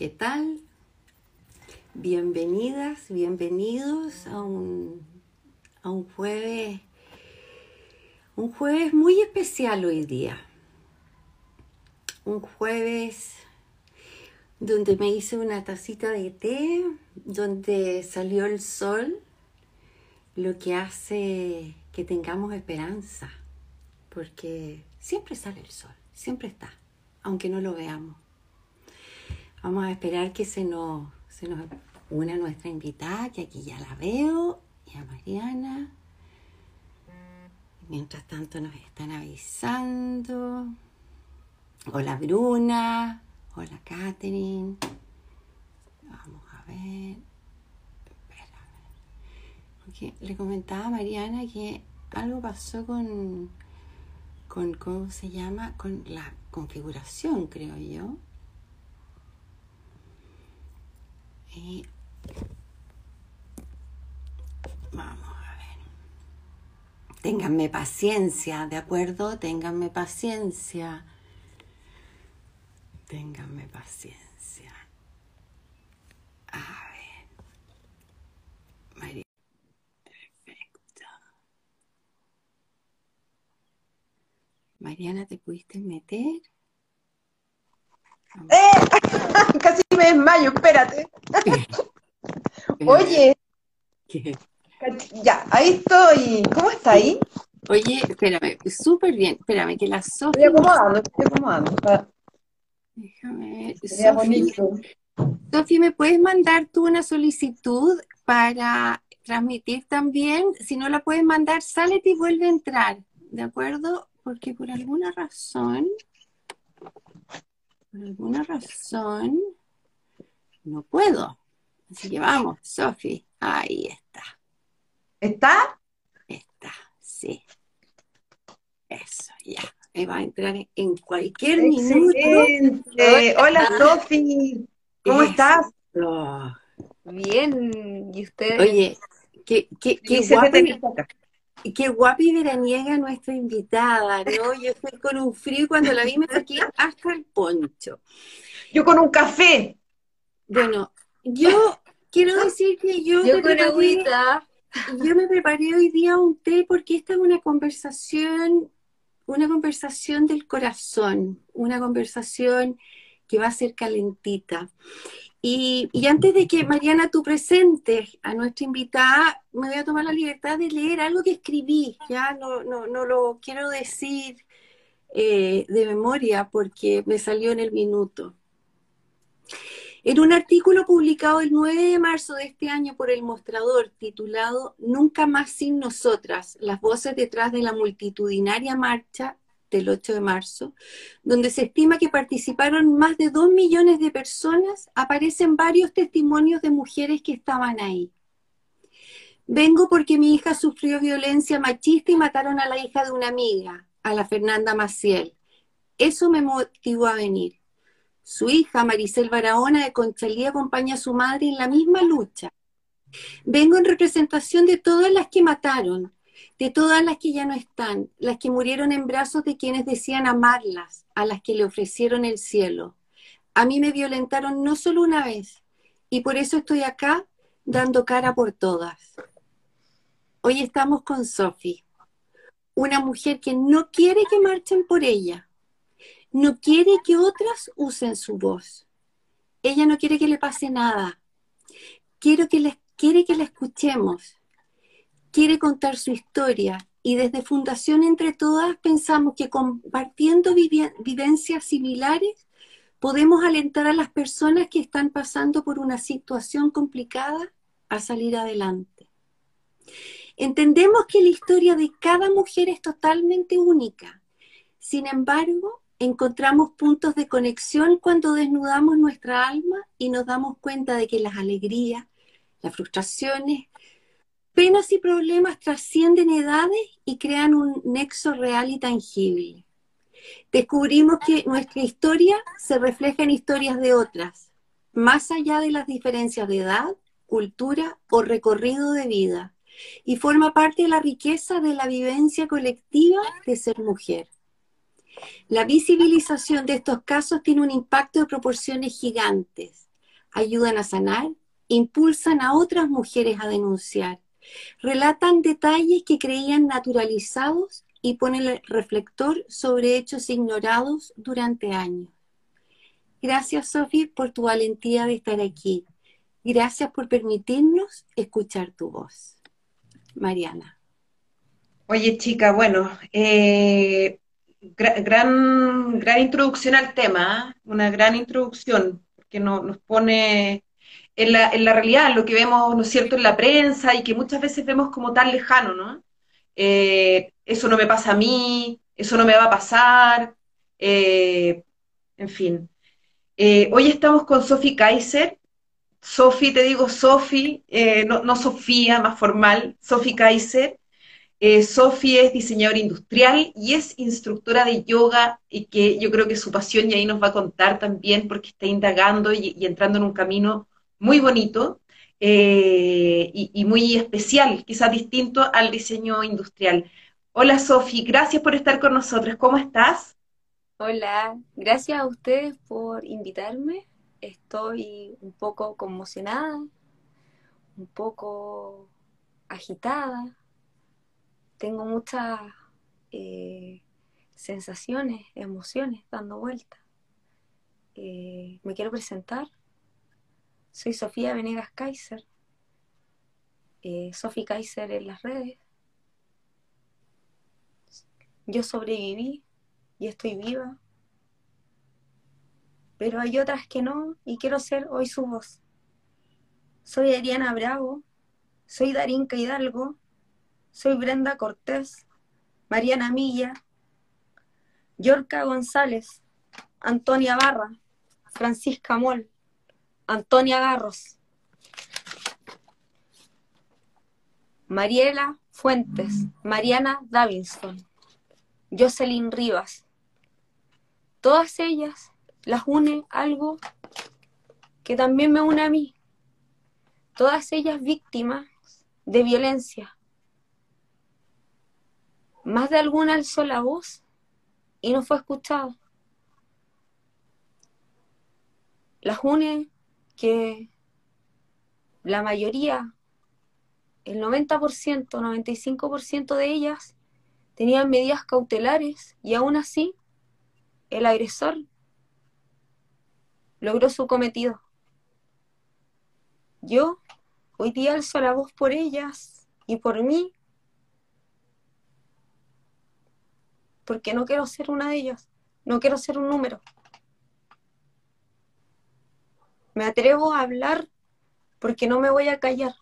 ¿Qué tal? Bienvenidas, bienvenidos a un, a un jueves, un jueves muy especial hoy día. Un jueves donde me hice una tacita de té, donde salió el sol, lo que hace que tengamos esperanza, porque siempre sale el sol, siempre está, aunque no lo veamos. Vamos a esperar que se nos, se nos una nuestra invitada, que aquí ya la veo, y a Mariana. Mientras tanto nos están avisando. Hola Bruna. Hola Katherine. Vamos a ver. Espérame. le comentaba a Mariana que algo pasó con, con, ¿cómo se llama? Con la configuración, creo yo. Y vamos a ver. Ténganme paciencia, ¿de acuerdo? Ténganme paciencia. Ténganme paciencia. A ver. María. Perfecto. Mariana, ¿te pudiste meter? ¡Eh! Casi me desmayo, espérate. Oye. ¿Qué? Ya, ahí estoy. ¿Cómo está ahí? Oye, espérame, súper bien. Espérame, que la Sofía. Estoy acomodando, estoy acomodando. Déjame Sofi, ¿me puedes mandar tú una solicitud para transmitir también? Si no la puedes mandar, sale y vuelve a entrar, ¿de acuerdo? Porque por alguna razón, por alguna razón, no puedo. Así que vamos, Sofi, ahí está. ¿Está? Está, sí. Eso, ya me va a entrar en cualquier minuto. Hola, Sofi. ¿Cómo estás? Bien, ¿y usted? Oye, qué, qué, qué guapi, qué guapi veraniega nuestra invitada, ¿no? Yo estoy con un frío y cuando la vi me saqué hasta el poncho. Yo con un café. Bueno, yo quiero decir que yo, yo con agüita. Yo me preparé hoy día un té porque esta es una conversación una conversación del corazón, una conversación que va a ser calentita. Y, antes de que Mariana tú presentes a nuestra invitada, me voy a tomar la libertad de leer algo que escribí, ya no, no, no lo quiero decir eh, de memoria porque me salió en el minuto. En un artículo publicado el 9 de marzo de este año por El Mostrador, titulado Nunca más sin nosotras, las voces detrás de la multitudinaria marcha del 8 de marzo, donde se estima que participaron más de dos millones de personas, aparecen varios testimonios de mujeres que estaban ahí. Vengo porque mi hija sufrió violencia machista y mataron a la hija de una amiga, a la Fernanda Maciel. Eso me motivó a venir. Su hija, Maricel Barahona de Conchalí, acompaña a su madre en la misma lucha. Vengo en representación de todas las que mataron, de todas las que ya no están, las que murieron en brazos de quienes decían amarlas, a las que le ofrecieron el cielo. A mí me violentaron no solo una vez, y por eso estoy acá dando cara por todas. Hoy estamos con Sophie, una mujer que no quiere que marchen por ella, no quiere que otras usen su voz. Ella no quiere que le pase nada. Quiero que quiere que la escuchemos. Quiere contar su historia y desde Fundación Entre Todas pensamos que compartiendo vivencias similares podemos alentar a las personas que están pasando por una situación complicada a salir adelante. Entendemos que la historia de cada mujer es totalmente única. Sin embargo, encontramos puntos de conexión cuando desnudamos nuestra alma y nos damos cuenta de que las alegrías, las frustraciones, penas y problemas trascienden edades y crean un nexo real y tangible. Descubrimos que nuestra historia se refleja en historias de otras, más allá de las diferencias de edad, cultura o recorrido de vida, y forma parte de la riqueza de la vivencia colectiva de ser mujer. La visibilización de estos casos tiene un impacto de proporciones gigantes. ayudan a sanar, impulsan a otras mujeres a denunciar, relatan detalles que creían naturalizados y ponen el reflector sobre hechos ignorados durante años. Gracias, Sofi, por tu valentía de estar aquí. Gracias por permitirnos escuchar tu voz. Mariana. Oye, chica, bueno, eh, gran, gran introducción al tema, ¿eh? una gran introducción, que nos pone en la, en la realidad, lo que vemos, ¿no es cierto?, en la prensa y que muchas veces vemos como tan lejano, ¿no? Eh, eso no me pasa a mí, eso no me va a pasar, en fin. hoy estamos con Sofi Kaiser. Sofi, te digo Sofi, no, no Sofía, más formal, Sofi Kaiser. Eh, Sofi es diseñadora industrial y es instructora de yoga y que yo creo que su pasión y ahí nos va a contar también porque está indagando y, entrando en un camino muy bonito eh, y, muy especial, quizás distinto al diseño industrial. Hola Sofi, gracias por estar con nosotros. ¿Cómo estás? Hola, gracias a ustedes por invitarme. Estoy un poco conmocionada, un poco agitada, tengo muchas eh, sensaciones, emociones dando vuelta. Eh, me quiero presentar. Soy Sofía Venegas Kaiser. Eh, Kaiser en las redes. Yo sobreviví y estoy viva. Pero hay otras que no y quiero ser hoy su voz. Soy Ariana Bravo. Soy Darinka Hidalgo soy Brenda Cortés, Mariana Milla, Yorca González, Antonia Barra, Francisca Moll, Antonia Garros, Mariela Fuentes, Mariana Davinson, Jocelyn Rivas. Todas ellas las une algo que también me une a mí. Todas ellas víctimas de violencia, más de alguna alzó la voz y no fue escuchado. Las une que la mayoría, el 90%, 95% de ellas tenían medidas cautelares y aún así el agresor logró su cometido. Yo hoy día alzo la voz por ellas y por mí porque no quiero ser una de ellas, no quiero ser un número. Me atrevo a hablar porque no me voy a callar.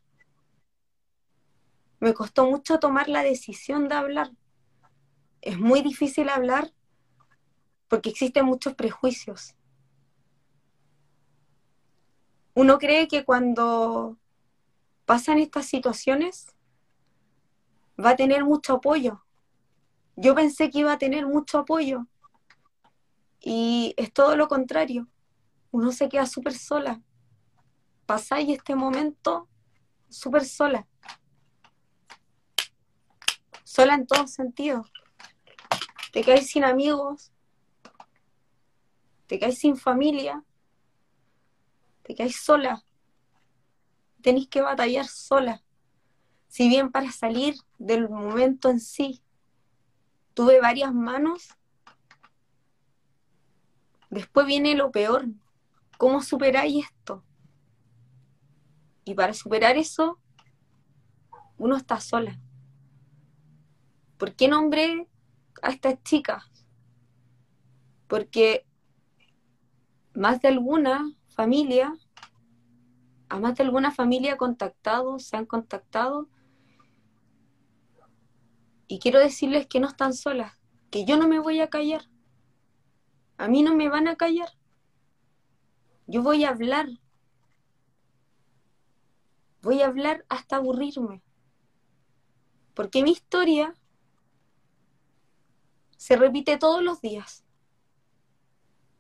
Me costó mucho tomar la decisión de hablar. Es muy difícil hablar porque existen muchos prejuicios. Uno cree que cuando pasan estas situaciones va a tener mucho apoyo, yo pensé que iba a tener mucho apoyo y es todo lo contrario. Uno se queda súper sola. Pasáis este momento súper sola. Sola en todos sentidos. Te caes sin amigos, te caes sin familia, te caes sola. Tenéis que batallar sola. Si bien para salir del momento en sí tuve varias manos. Después viene lo peor. ¿Cómo superáis esto? Y para superar eso, uno está sola. ¿Por qué nombré a estas chicas? Porque más de alguna familia, a más de alguna familia contactado, se han contactado y quiero decirles que no están solas, que yo no me voy a callar. A mí no me van a callar. Yo voy a hablar. Voy a hablar hasta aburrirme. Porque mi historia se repite todos los días.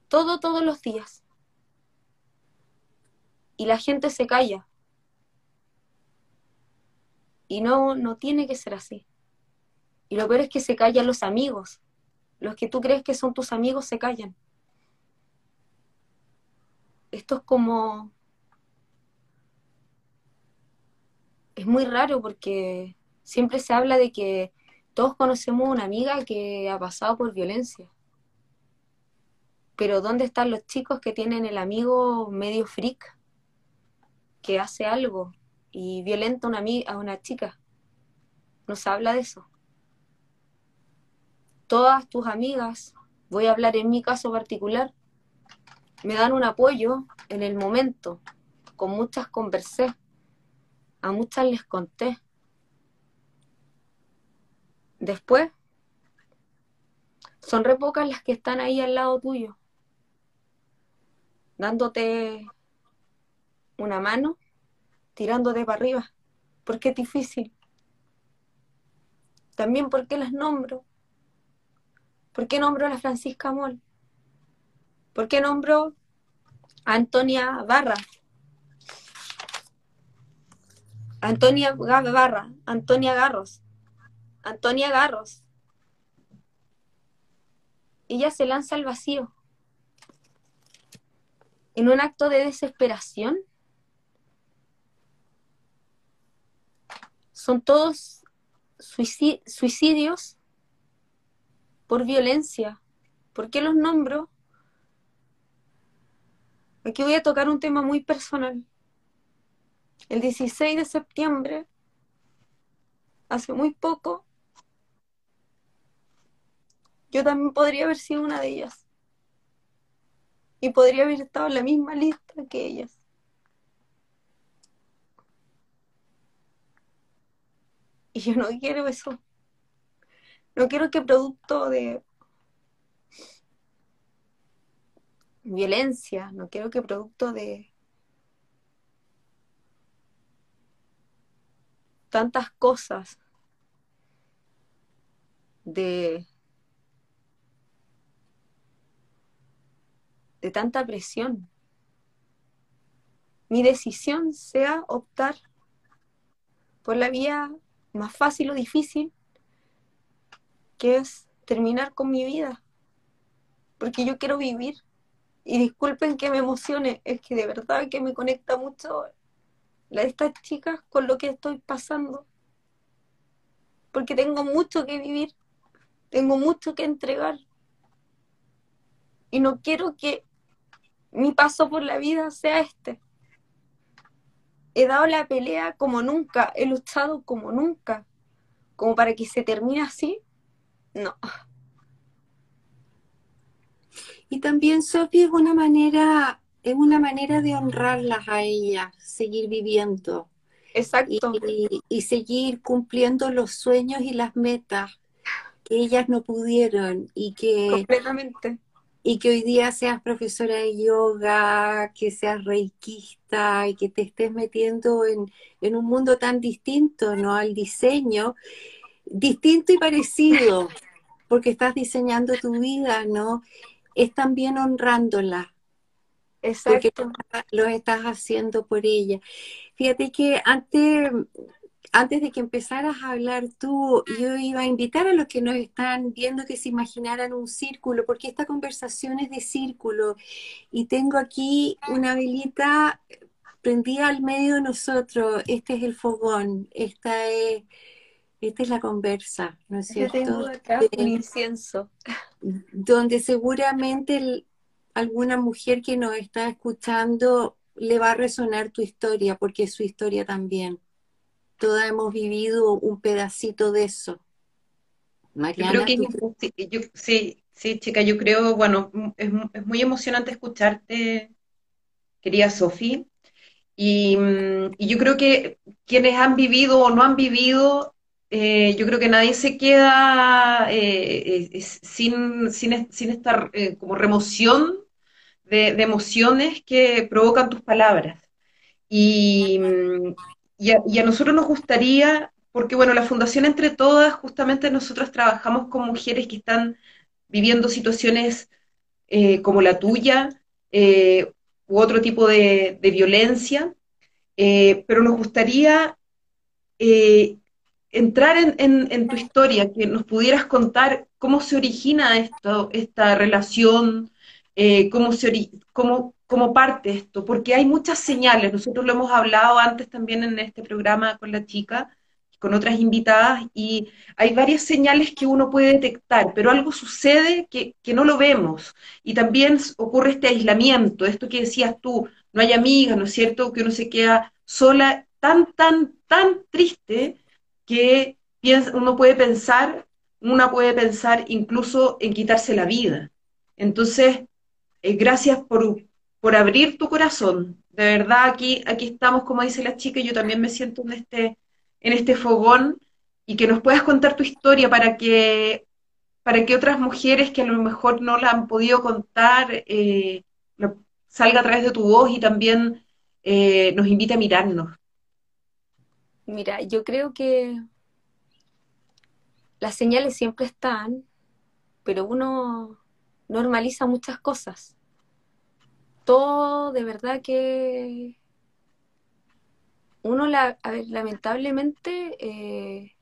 Todo, todos los días. Y la gente se calla. Y no, no tiene que ser así. Y lo peor es que se callan los amigos. Los que tú crees que son tus amigos se callan esto es como... Es muy raro porque siempre se habla de que todos conocemos una amiga que ha pasado por violencia. Pero ¿dónde están los chicos que tienen el amigo medio freak que hace algo y violenta una, a una chica? No se habla de eso. Todas tus amigas, voy a hablar en mi caso particular, me dan un apoyo en el momento. Con muchas conversé, a muchas les conté. Después, son re pocas las que están ahí al lado tuyo, dándote una mano, tirándote para arriba, porque es difícil. También porque las nombro. ¿Por qué nombro a la Francisca Moll? ¿Por qué nombro a Antonia Barra? Antonia Barra, Antonia Garros, Antonia Garros. Ella se lanza al vacío. En un acto de desesperación. Son todos suicidios por violencia. ¿Por qué los nombro? Aquí voy a tocar un tema muy personal. El 16 de septiembre, hace muy poco, yo también podría haber sido una de ellas. Y podría haber estado en la misma lista que ellas. Y yo no quiero eso. No quiero que producto de violencia, no quiero que producto de tantas cosas, de, de tanta presión, mi decisión sea optar por la vía más fácil o difícil que es terminar con mi vida, porque yo quiero vivir. Y disculpen que me emocione, es que de verdad que me conecta mucho la de estas chicas con lo que estoy pasando. Porque tengo mucho que vivir, tengo mucho que entregar. Y no quiero que mi paso por la vida sea este. He dado la pelea como nunca, he luchado como nunca, como para que se termine así no. Y también, Sofía, es una manera, es una manera de honrarlas a ellas, seguir viviendo. Exacto. Y, seguir cumpliendo los sueños y las metas que ellas no pudieron y que completamente y que hoy día seas profesora de yoga, que seas reikista y que te estés metiendo en, en un mundo tan distinto, ¿no? Al diseño, distinto y parecido, porque estás diseñando tu vida, ¿no? Es también honrándola. Exacto. Porque lo estás haciendo por ella. Fíjate que antes, antes de que empezaras a hablar tú, yo iba a invitar a los que nos están viendo que se imaginaran un círculo, porque esta conversación es de círculo. Y tengo aquí una velita prendida al medio de nosotros. Este es el fogón, esta es esta es la conversa, ¿no es cierto? tengo acá un incienso. Donde seguramente alguna mujer que nos está escuchando le va a resonar tu historia, porque es su historia también. Todas hemos vivido un pedacito de eso. Mariana, sí, sí, chica, yo creo, bueno, es, es muy emocionante escucharte, querida Sofía. Y, y, yo creo que quienes han vivido o no han vivido eh, yo creo que nadie se queda eh, eh, sin, sin, sin, esta como remoción de, emociones que provocan tus palabras. Y, y, a, nosotros nos gustaría, porque bueno, la Fundación Entre Todas, justamente nosotros trabajamos con mujeres que están viviendo situaciones como la tuya u otro tipo de, de violencia, pero nos gustaría entrar en, tu historia, que nos pudieras contar cómo se origina esto, esta relación, eh, cómo, se cómo, como parte esto, porque hay muchas señales. Nosotros lo hemos hablado antes también en este programa con la chica, con otras invitadas, y hay varias señales que uno puede detectar, pero algo sucede que, que no lo vemos. Y también ocurre este aislamiento, esto que decías tú, no hay amigas, ¿no es cierto? Que uno se queda sola, tan, tan, tan triste que uno puede pensar, una puede pensar incluso en quitarse la vida. Entonces, eh, gracias por, por abrir tu corazón. De verdad, aquí, aquí estamos, como dice la chica, yo también me siento en este, en este fogón y que nos puedas contar tu historia para que, para que otras mujeres que a lo mejor no la han podido contar eh, salga a través de tu voz y también eh, nos invite a mirarnos. Mira, yo creo que las señales siempre están, pero uno normaliza muchas cosas. Todo de verdad que uno la, lamentablemente eh,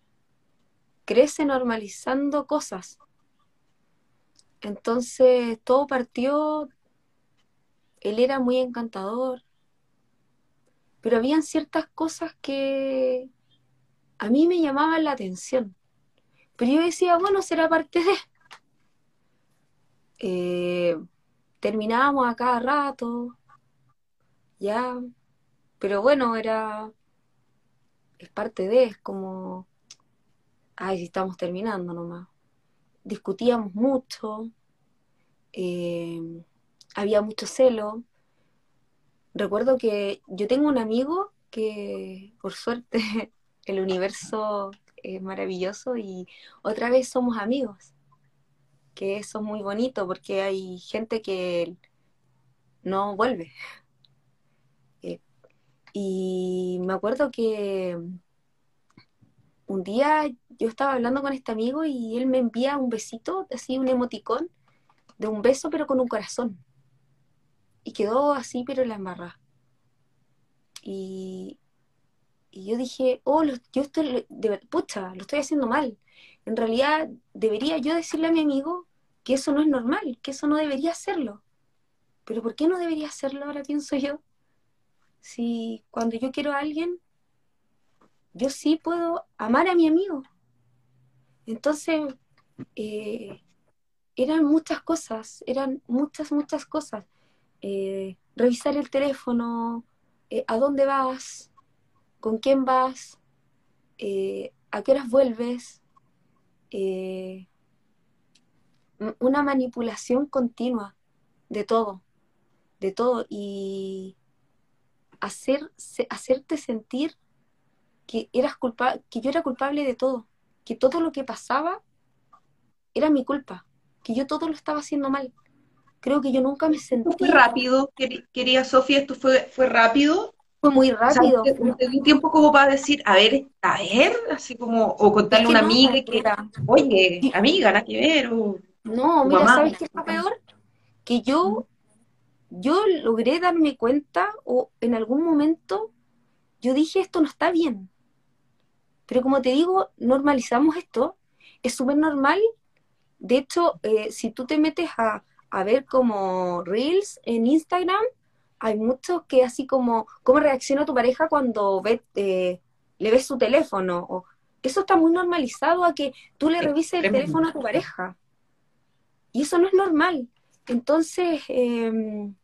crece normalizando cosas. Entonces todo partió, él era muy encantador, pero habían ciertas cosas que a mí me llamaban la atención. Pero yo decía, bueno, será parte de... Eh, terminábamos a cada rato, ya, pero bueno, era, es parte de, es como, ay, si estamos terminando nomás. Discutíamos mucho, eh, había mucho celo. Recuerdo que yo tengo un amigo que, por suerte, el universo es maravilloso y otra vez somos amigos, que eso es muy bonito porque hay gente que no vuelve. Eh, y me acuerdo que un día yo estaba hablando con este amigo y él me envía un besito, así un emoticón, de un beso pero con un corazón. Y quedó así pero la embarra. Y, y yo dije, oh, yo estoy, pucha, lo estoy haciendo mal. En realidad debería yo decirle a mi amigo que eso no es normal, que eso no debería hacerlo. Pero ¿por qué no debería hacerlo ahora pienso yo? Si cuando yo quiero a alguien, yo sí puedo amar a mi amigo. Entonces, eh, eran muchas cosas, eran muchas, muchas cosas. Eh, revisar el teléfono, eh, a dónde vas, con quién vas, eh, a qué horas vuelves, eh, una manipulación continua de todo, de todo, y hacer, hacerte sentir que, eras culpa, que yo era culpable de todo, que todo lo que pasaba era mi culpa, que yo todo lo estaba haciendo mal. Creo que yo nunca me sentí... ¿Fue rápido, quería Sofía? ¿Esto fue, fue rápido? Fue muy rápido. O te, tiempo como para decir, a ver, a ver, así como, o contarle a una amiga que, oye, amiga, nada que ver, No, mira, ¿sabes qué es lo peor? Que yo, yo logré darme cuenta, o en algún momento, yo dije, esto no está bien. Pero como te digo, normalizamos esto, es súper normal. De hecho, eh, si tú te metes a, a ver como Reels en Instagram, hay muchos que así como, ¿cómo reacciona tu pareja cuando ve, eh, le ves su teléfono? O, eso está muy normalizado a que tú le revises el teléfono a tu pareja. Y eso no es normal. Entonces, em,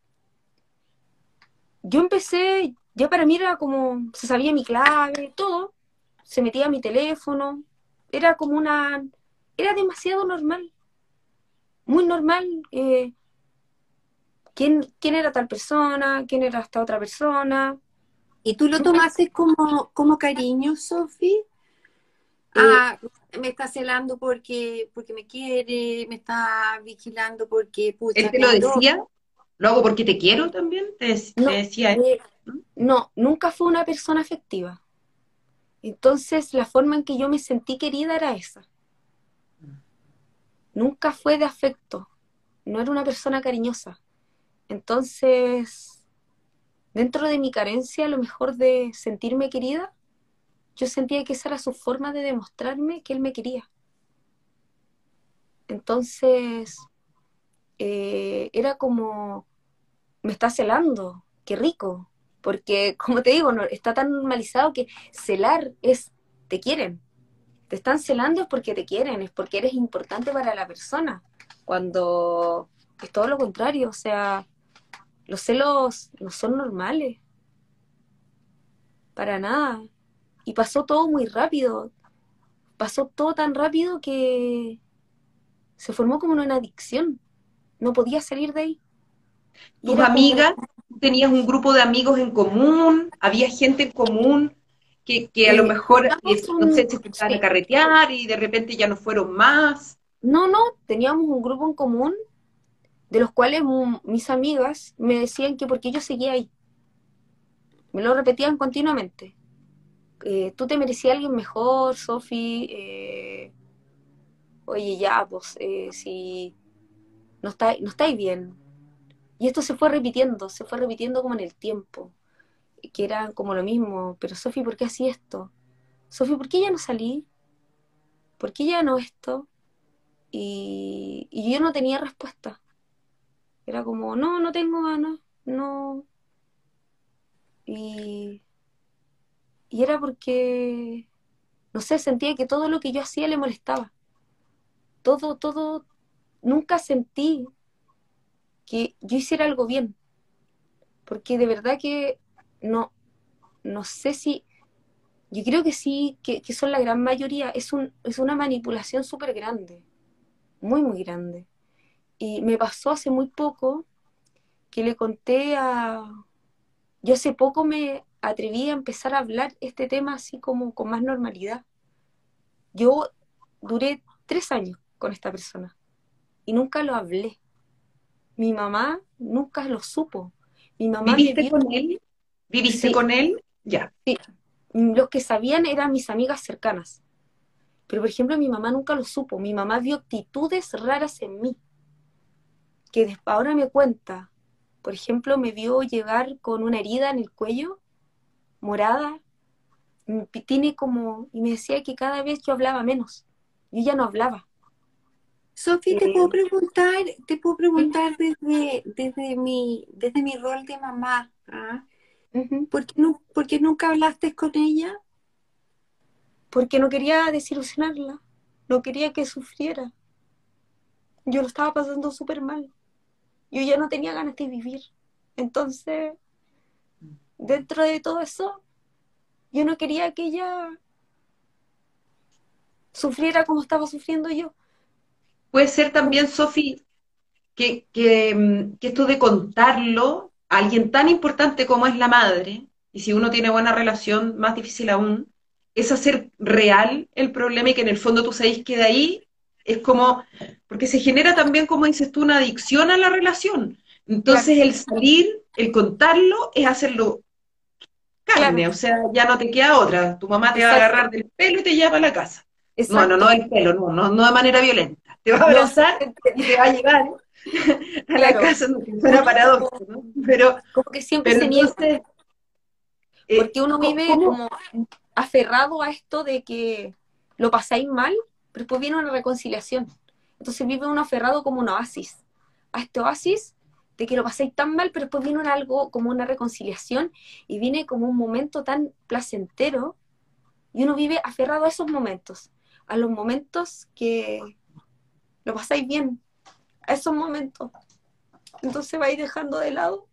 yo empecé, ya para mí era como, se sabía mi clave, todo, se metía a mi teléfono, era como una, era demasiado normal, muy normal. Eh, quién, era tal persona, quién era esta otra persona. ¿Y tú lo tomaste como, como cariño, Sofi? Ah, me está celando porque, porque me quiere, me está vigilando porque... ¿Él te lo decía? ¿Lo hago porque te quiero también? ¿Te, decía eh, no, nunca fue una persona afectiva. Entonces, la forma en que yo me sentí querida era esa. Nunca fue de afecto. No era una persona cariñosa. Entonces, dentro de mi carencia, a lo mejor de sentirme querida, yo sentía que esa era su forma de demostrarme que él me quería. Entonces, eh, era como, me está celando, qué rico, porque como te digo, está tan normalizado que celar es, te quieren, te están celando es porque te quieren, es porque eres importante para la persona, cuando es todo lo contrario, o sea, los celos no son normales, para nada, y pasó todo muy rápido, pasó todo tan rápido que se formó como una adicción, no podía salir de ahí. ¿Tus amigas? ¿Tenías un grupo de amigos en común? ¿Había gente en común que, a lo eh, mejor, eh, no sé, se empezaron a carretear y de repente ya no fueron más? No, no, teníamos un grupo en común de los cuales mis amigas me decían que porque yo seguía ahí. Me lo repetían continuamente. Eh, tú te merecías alguien mejor, Sofi. oye, ya, pues, si no, está, no estáis bien, y esto se fue repitiendo, se fue repitiendo como en el tiempo, que era como lo mismo, pero Sofi, ¿por qué así esto? Sofi, ¿por qué ya no salí? ¿Por qué ya no esto? Y, yo no tenía respuesta. Era como, no, no tengo ganas, no. Y, y era porque, no sé, sentía que todo lo que yo hacía le molestaba. Todo, todo, nunca sentí que yo hiciera algo bien. Porque de verdad que no, no sé si, yo creo que sí, que, son la gran mayoría, es, un, es una manipulación súper grande, muy, muy grande. Y me pasó hace muy poco que le conté a, yo hace poco me atreví a empezar a hablar este tema así como con más normalidad. Yo duré tres años con esta persona y nunca lo hablé. Mi mamá nunca lo supo. Mi mamá ¿Viviste con él? ¿Viviste con él? Ya. Sí. Los que sabían eran mis amigas cercanas. Pero, por ejemplo, mi mamá nunca lo supo. Mi mamá vio actitudes raras en mí. Que ahora me cuenta. Por ejemplo, me vio llegar con una herida en el cuello, morada. Tiene como. Y me decía que cada vez yo hablaba menos. Yo ya no hablaba. Sofi, te puedo preguntar, te puedo preguntar desde, desde mi, desde mi rol de mamá, ¿ah? ¿Por, qué no, ¿Por qué nunca hablaste con ella? Porque no quería desilusionarla, no quería que sufriera. Yo lo estaba pasando súper mal. Yo ya no tenía ganas de vivir. Entonces, dentro de todo eso, yo no quería que ella sufriera como estaba sufriendo yo. Puede ser también, Sofi, que, mm, que, esto de contarlo alguien tan importante como es la madre, y si uno tiene buena relación, más difícil aún, es hacer real el problema y que en el fondo tú sabes que de ahí es como, porque se genera también, como dices tú, una adicción a la relación. Entonces el salir, el contarlo, es hacerlo carne, o sea, ya no te queda otra. Tu mamá te va a agarrar del pelo y te lleva a la casa. No, no, no el pelo, no, no, no de manera violenta te va a abrazar y te va a llevar a la casa, paradoxo, ¿no? Pero, como que siempre se niega. Eh, porque uno vive como aferrado a esto de que lo pasáis mal, pero después viene una reconciliación. Entonces vive uno aferrado como un oasis. A este oasis de que lo pasáis tan mal, pero después viene algo como una reconciliación y viene como un momento tan placentero y uno vive aferrado a esos momentos, a los momentos que, lo pasáis bien a esos momentos. Entonces vais dejando de lado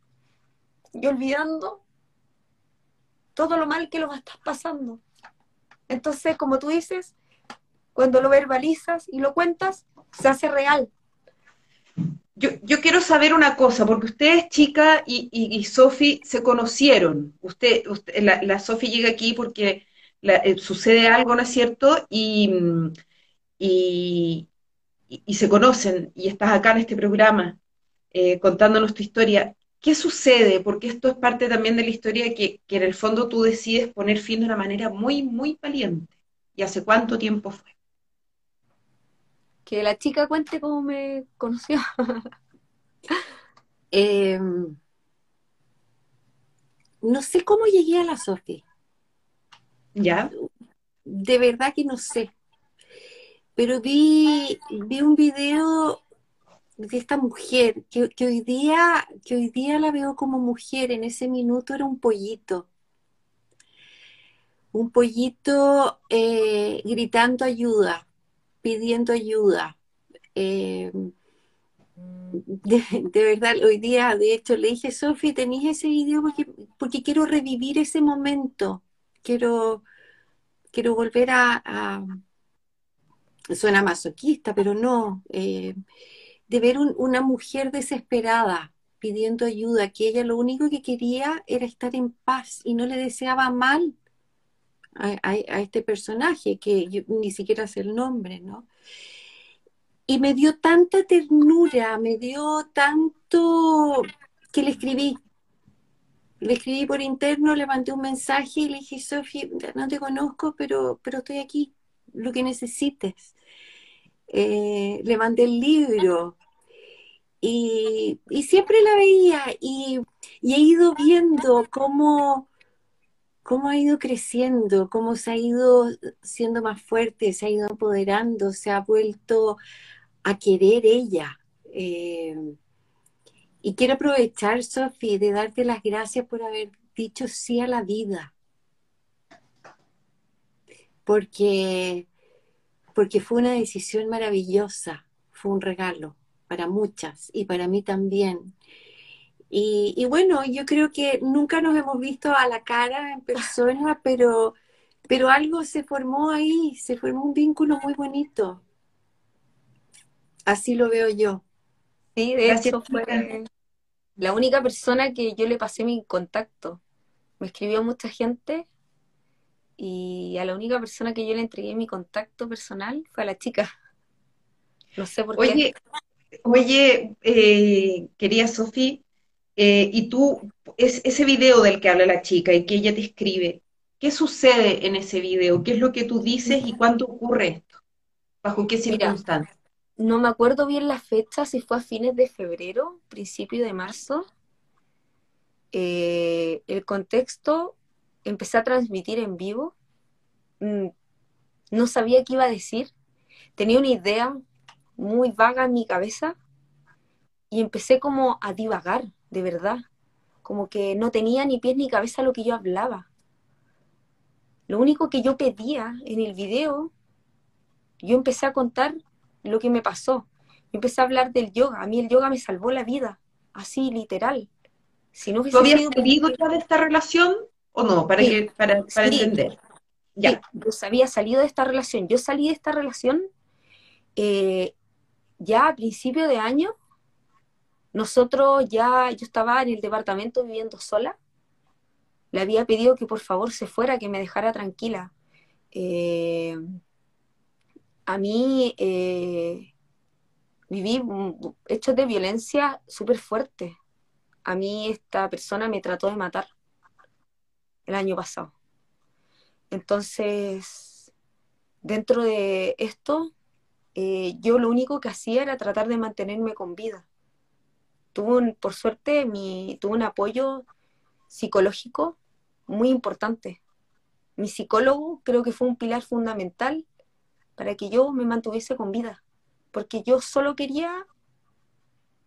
y olvidando todo lo mal que lo estás pasando. Entonces, como tú dices, cuando lo verbalizas y lo cuentas, se hace real. Yo, yo quiero saber una cosa, porque ustedes, chica y, y, Sofi, se conocieron. Usted, la, la Sofi llega aquí porque eh, sucede algo, ¿no es cierto? Y, y, y, se conocen y estás acá en este programa eh, contándonos tu historia, ¿qué sucede? Porque esto es parte también de la historia que, que en el fondo tú decides poner fin de una manera muy, muy valiente. ¿Y hace cuánto tiempo fue? Que la chica cuente cómo me conoció. Em, no sé cómo llegué a la Sofi. ¿Ya? De verdad que no sé pero vi, vi un video de esta mujer, que, hoy día, que hoy día la veo como mujer, en ese minuto era un pollito. Un pollito eh, gritando ayuda, pidiendo ayuda. Eh, de, verdad, hoy día, de hecho, le dije, Sofi, tenéis ese video porque, porque quiero revivir ese momento. Quiero, quiero volver a, suena masoquista, pero no, eh, de ver una mujer desesperada pidiendo ayuda, que ella lo único que quería era estar en paz y no le deseaba mal a, este personaje, que yo ni siquiera sé el nombre, ¿no? Y me dio tanta ternura, me dio tanto que le escribí. Le escribí por interno, le mandé un mensaje y le dije, Sofía, no te conozco, pero, pero estoy aquí, lo que necesites. Eh, le mandé el libro y, siempre la veía y, he ido viendo cómo, cómo ha ido creciendo, cómo se ha ido siendo más fuerte, se ha ido empoderando, se ha vuelto a querer ella. Eh, y quiero aprovechar, Sofi, de darte las gracias por haber dicho sí a la vida. Porque porque fue una decisión maravillosa, fue un regalo para muchas y para mí también. Y, bueno, yo creo que nunca nos hemos visto a la cara en persona, pero, pero algo se formó ahí, se formó un vínculo muy bonito. Así lo veo yo. Sí, de hecho fue la única persona que yo le pasé mi contacto. Me escribió mucha gente y a la única persona que yo le entregué mi contacto personal fue a la chica. No sé por qué. Oye, eh, querida Sofía, eh, y tú, es, ese video del que habla la chica y que ella te escribe, ¿qué sucede en ese video? ¿Qué es lo que tú dices y cuándo ocurre esto? ¿Bajo qué circunstancias? No me acuerdo bien la fecha, si fue a fines de febrero, principio de marzo. Eh, el contexto empecé a transmitir en vivo, mm, no sabía qué iba a decir, tenía una idea muy vaga en mi cabeza y empecé como a divagar, de verdad, como que no tenía ni pies ni cabeza lo que yo hablaba. Lo único que yo pedía en el video, yo empecé a contar lo que me pasó. empecé a hablar del yoga. A mí el yoga me salvó la vida, así literal. Si no ¿Tú habías salido ya de esta relación? ¿O no? Para, para, entender. Ya. yo había salido de esta relación. Yo salí de esta relación eh, ya a principio de año. Nosotros ya, yo estaba en el departamento viviendo sola. Le había pedido que por favor se fuera, que me dejara tranquila. Eh, a mí eh, viví hechos de violencia súper fuertes. A mí esta persona me trató de matar el año pasado. Entonces, dentro de esto, eh, yo lo único que hacía era tratar de mantenerme con vida. Tuve por suerte, mi, tuve un apoyo psicológico muy importante. Mi psicólogo creo que fue un pilar fundamental para que yo me mantuviese con vida, porque yo solo quería,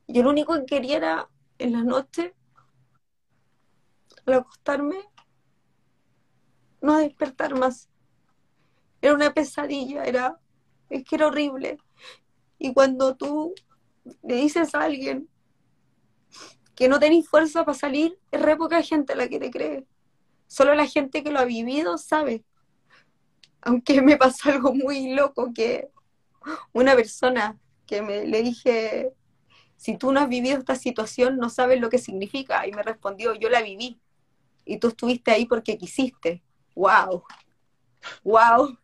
yo lo único que quería era en la noche, al acostarme, no despertar más. Era una pesadilla, era, es que era horrible. Y cuando tú le dices a alguien que no tenés fuerza para salir, es re poca gente la que te cree. Solo la gente que lo ha vivido sabe. Aunque me pasó algo muy loco que una persona que me le dije, si tú no has vivido esta situación, no sabes lo que significa. Y me respondió, yo la viví. Y tú estuviste ahí porque quisiste wow, wow.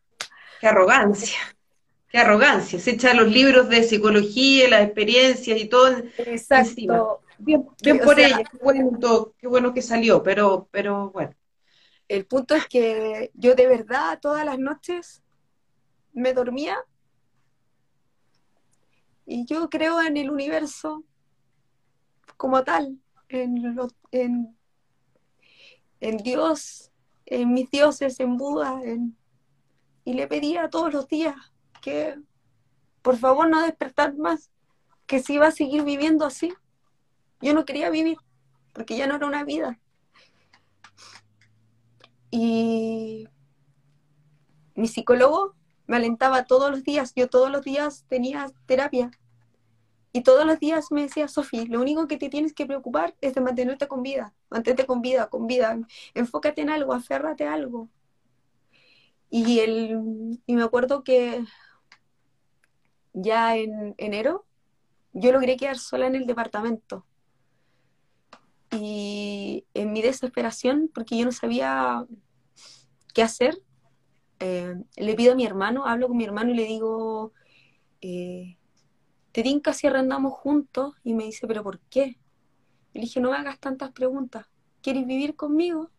Qué arrogancia, qué arrogancia. Se echa los libros de psicología, las experiencias y todo. Exacto. Bien, por ella, qué bueno, qué bueno que salió, pero, pero bueno. El punto es que yo de verdad todas las noches me dormía y yo creo en el universo como tal, en, en, en Dios, en mis dioses, en Buda, y le pedía todos los días que por favor no despertar más, que si iba a seguir viviendo así. Yo no quería vivir, porque ya no era una vida. Y mi psicólogo me alentaba todos los días, yo todos los días tenía terapia. Y todos los días me decía, Sofía, lo único que te tienes que preocupar es de mantenerte con vida, mantente con vida, con vida, enfócate en algo, aférrate a algo. Y, el, y me acuerdo que ya en enero yo logré quedar sola en el departamento. Y en mi desesperación, porque yo no sabía qué hacer, eh, le pido a mi hermano, hablo con mi hermano y le digo, eh, te dinka si arrendamos juntos? Y me dice, ¿pero por qué? Y le dije, no me hagas tantas preguntas. ¿Quieres vivir conmigo?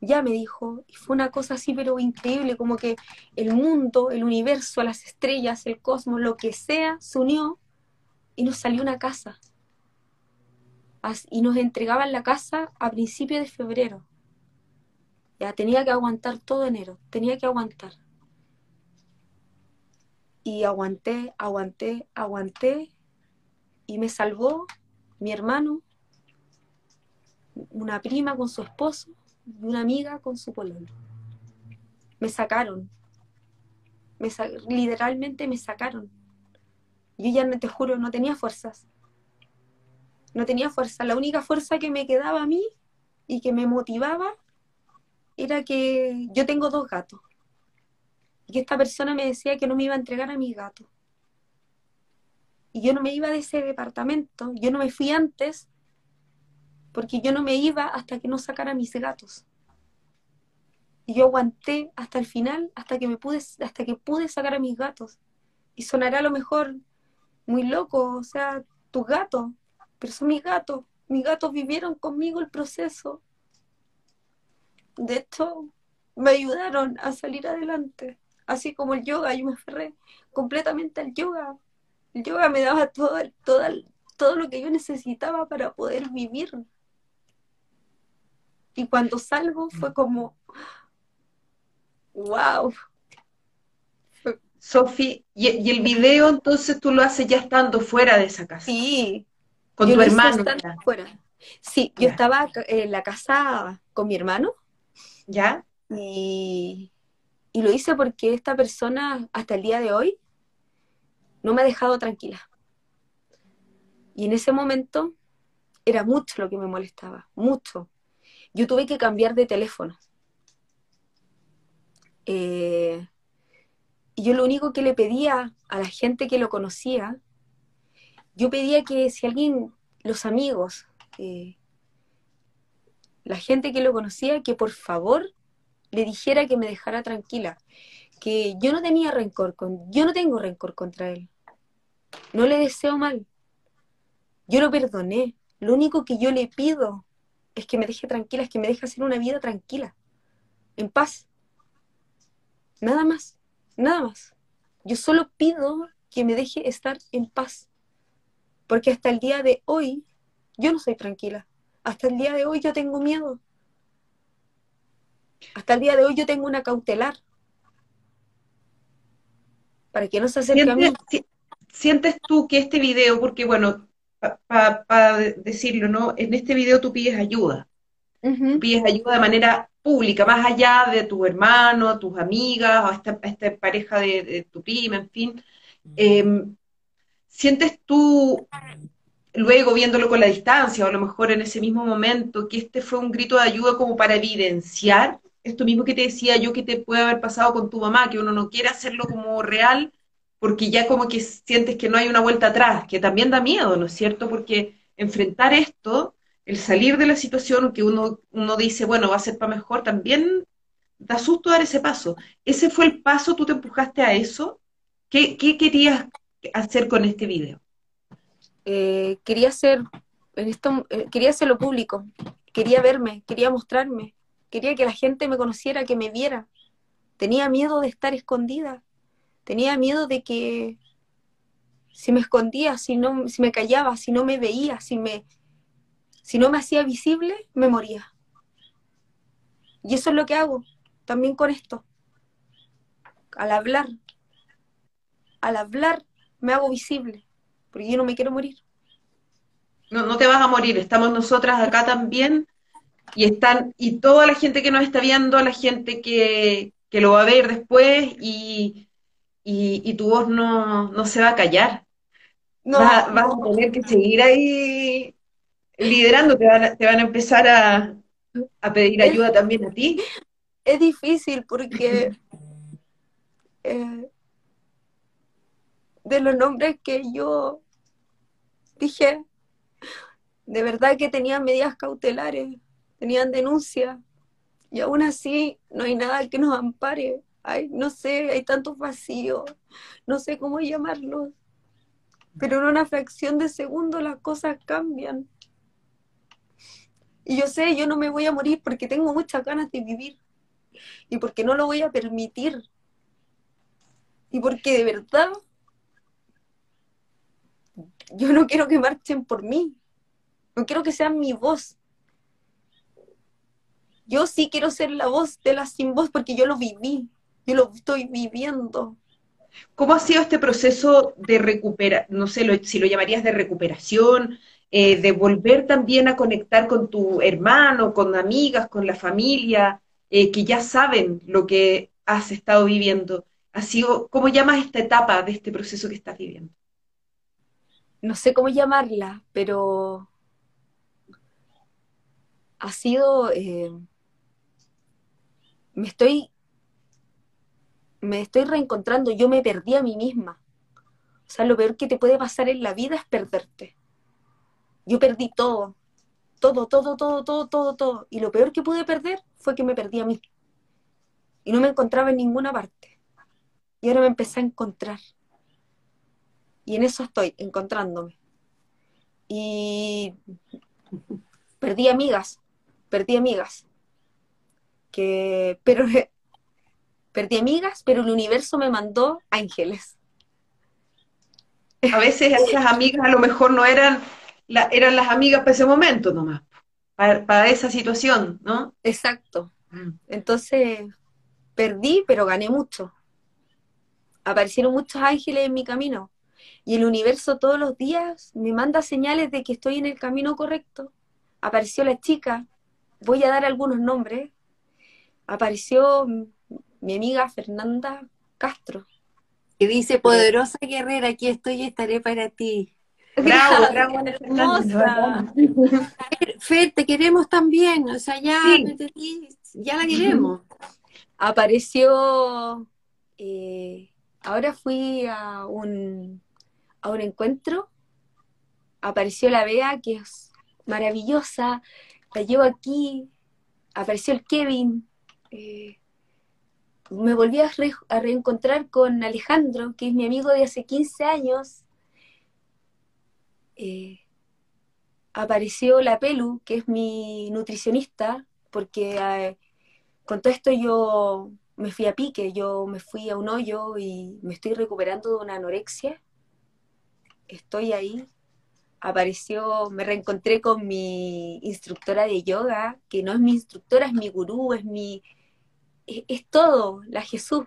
Ya me dijo, y fue una cosa así, pero increíble, como que el mundo, el universo, las estrellas, el cosmos, lo que sea, se unió y nos salió una casa. Y nos entregaban la casa a principios de febrero. Ya tenía que aguantar todo enero, tenía que aguantar. Y aguanté, aguanté, aguanté. Y me salvó mi hermano, una prima con su esposo y una amiga con su pololo. Me sacaron. Me literalmente me sacaron. Yo ya, te juro, no tenía fuerzas. No tenía fuerza. La única fuerza que me quedaba a mí y que me motivaba era que yo tengo dos gatos. Y esta persona me decía que no me iba a entregar a mis gatos. Y yo no me iba de ese departamento. Yo no me fui antes porque yo no me iba hasta que no sacara mis gatos. Y yo aguanté hasta el final, hasta que me pude, hasta que pude sacar a mis gatos. Y sonará a lo mejor muy loco, o sea, tus gatos, pero son mis gatos, mis gatos vivieron conmigo el proceso. De hecho, me ayudaron a salir adelante, así como el yoga, yo me aferré completamente al yoga. El yoga me daba todo, todo, todo lo que yo necesitaba para poder vivir. Y cuando salgo fue como, wow, Sofi, y, el video entonces tú lo haces ya estando fuera de esa casa. Sí. Con tu hermano. Fuera. Sí, yo estaba en la casa con mi hermano. ¿Ya? Y, y lo hice porque esta persona hasta el día de hoy no me ha dejado tranquila. Y en ese momento era mucho lo que me molestaba, mucho. Yo tuve que cambiar de teléfono. Eh, y yo lo único que le pedía a la gente que lo conocía, yo pedía que si alguien, los amigos, eh, la gente que lo conocía, que por favor le dijera que me dejara tranquila, que yo no tenía rencor, con, yo no tengo rencor contra él, no le deseo mal, yo lo perdoné, lo único que yo le pido es que me deje tranquila, es que me deje hacer una vida tranquila, en paz, nada más. Nada más. Yo solo pido que me deje estar en paz. Porque hasta el día de hoy yo no soy tranquila. Hasta el día de hoy yo tengo miedo. Hasta el día de hoy yo tengo una cautelar. Para que no se acerque a mí. ¿Sientes tú que este video, porque bueno, para decirlo, ¿no? En este video tú pides ayuda. Pides ayuda de manera pública, más allá de tu hermano, tus amigas, o esta, esta pareja de, tu prima, en fin. Em, ¿Sientes tú, luego viéndolo con la distancia, o a lo mejor en ese mismo momento, que este fue un grito de ayuda como para evidenciar esto mismo que te decía yo que te puede haber pasado con tu mamá, que uno no quiere hacerlo como real, porque ya como que sientes que no hay una vuelta atrás, que también da miedo, ¿no es cierto? Porque enfrentar esto el salir de la situación que uno, uno dice, bueno, va a ser para mejor, también da susto dar ese paso. ¿Ese fue el paso? ¿Tú te empujaste a eso? ¿Qué, querías hacer con este video? Eh, quería hacer, esto, eh, quería hacerlo público, quería verme, quería mostrarme, quería que la gente me conociera, que me viera. Tenía miedo de estar escondida, tenía miedo de que si me escondía, si no, si me callaba, si no me veía, si me, si no me hacía visible, me moría. Y eso es lo que hago también con esto. Al hablar, al hablar me hago visible. porque yo no me quiero morir. No, no te vas a morir, estamos nosotras acá también y están, y toda la gente que nos está viendo, la gente que, que lo va a ver después y, y, y tu voz no, no, se va a callar. No, vas, vas a tener que seguir ahí liderando, te van a, te van a empezar a, a pedir ayuda también a ti. Es difícil porque eh, de los nombres que yo dije, de verdad que tenían medidas cautelares, tenían denuncia, y aún así no hay nada que nos ampare. Ay, no sé, hay tantos vacíos, no sé cómo llamarlos, pero en una fracción de segundo las cosas cambian. Y yo sé, yo no me voy a morir porque tengo muchas ganas de vivir y porque no lo voy a permitir. Y porque de verdad yo no quiero que marchen por mí. No quiero que sean mi voz. Yo sí quiero ser la voz de la sin voz porque yo lo viví. Yo lo estoy viviendo. ¿Cómo ha sido este proceso de recuperar, no sé lo, si lo llamarías de recuperación, eh, de volver también a conectar con tu hermano, con amigas, con la familia, eh, que ya saben lo que has estado viviendo? Ha sido, ¿Cómo llamas esta etapa de este proceso que estás viviendo? No sé cómo llamarla, pero ha sido, eh, me estoy, me estoy reencontrando, yo me perdí a mí misma. O sea, lo peor que te puede pasar en la vida es perderte. Yo perdí todo, todo, todo, todo, todo, todo, todo. Y lo peor que pude perder fue que me perdí a mí. Y no me encontraba en ninguna parte. Y ahora me empecé a encontrar. Y en eso estoy, encontrándome. Y perdí amigas, perdí amigas. Que, pero perdí amigas, pero el universo me mandó ángeles. A veces esas amigas a lo mejor no eran la, eran las amigas para ese momento nomás, para, para esa situación, ¿no? Exacto. Mm. Entonces, perdí, pero gané mucho. Aparecieron muchos ángeles en mi camino. Y el universo todos los días me manda señales de que estoy en el camino correcto. Apareció la chica, voy a dar algunos nombres. Apareció mi amiga Fernanda Castro. Que dice, poderosa guerrera, aquí estoy y estaré para ti. Bravo, bravo, hermosa. Fer, te queremos también, o sea, ya, sí. ya la queremos. Apareció, eh, ahora fui a un, a un encuentro, apareció la Bea, que es maravillosa, la llevo aquí, apareció el Kevin, eh, me volví a, re a reencontrar con Alejandro, que es mi amigo de hace 15 años, eh, apareció la Pelu, que es mi nutricionista, porque eh, con todo esto yo me fui a pique, yo me fui a un hoyo y me estoy recuperando de una anorexia. Estoy ahí. Apareció, me reencontré con mi instructora de yoga, que no es mi instructora, es mi gurú, es mi, es, es todo, la Jesús.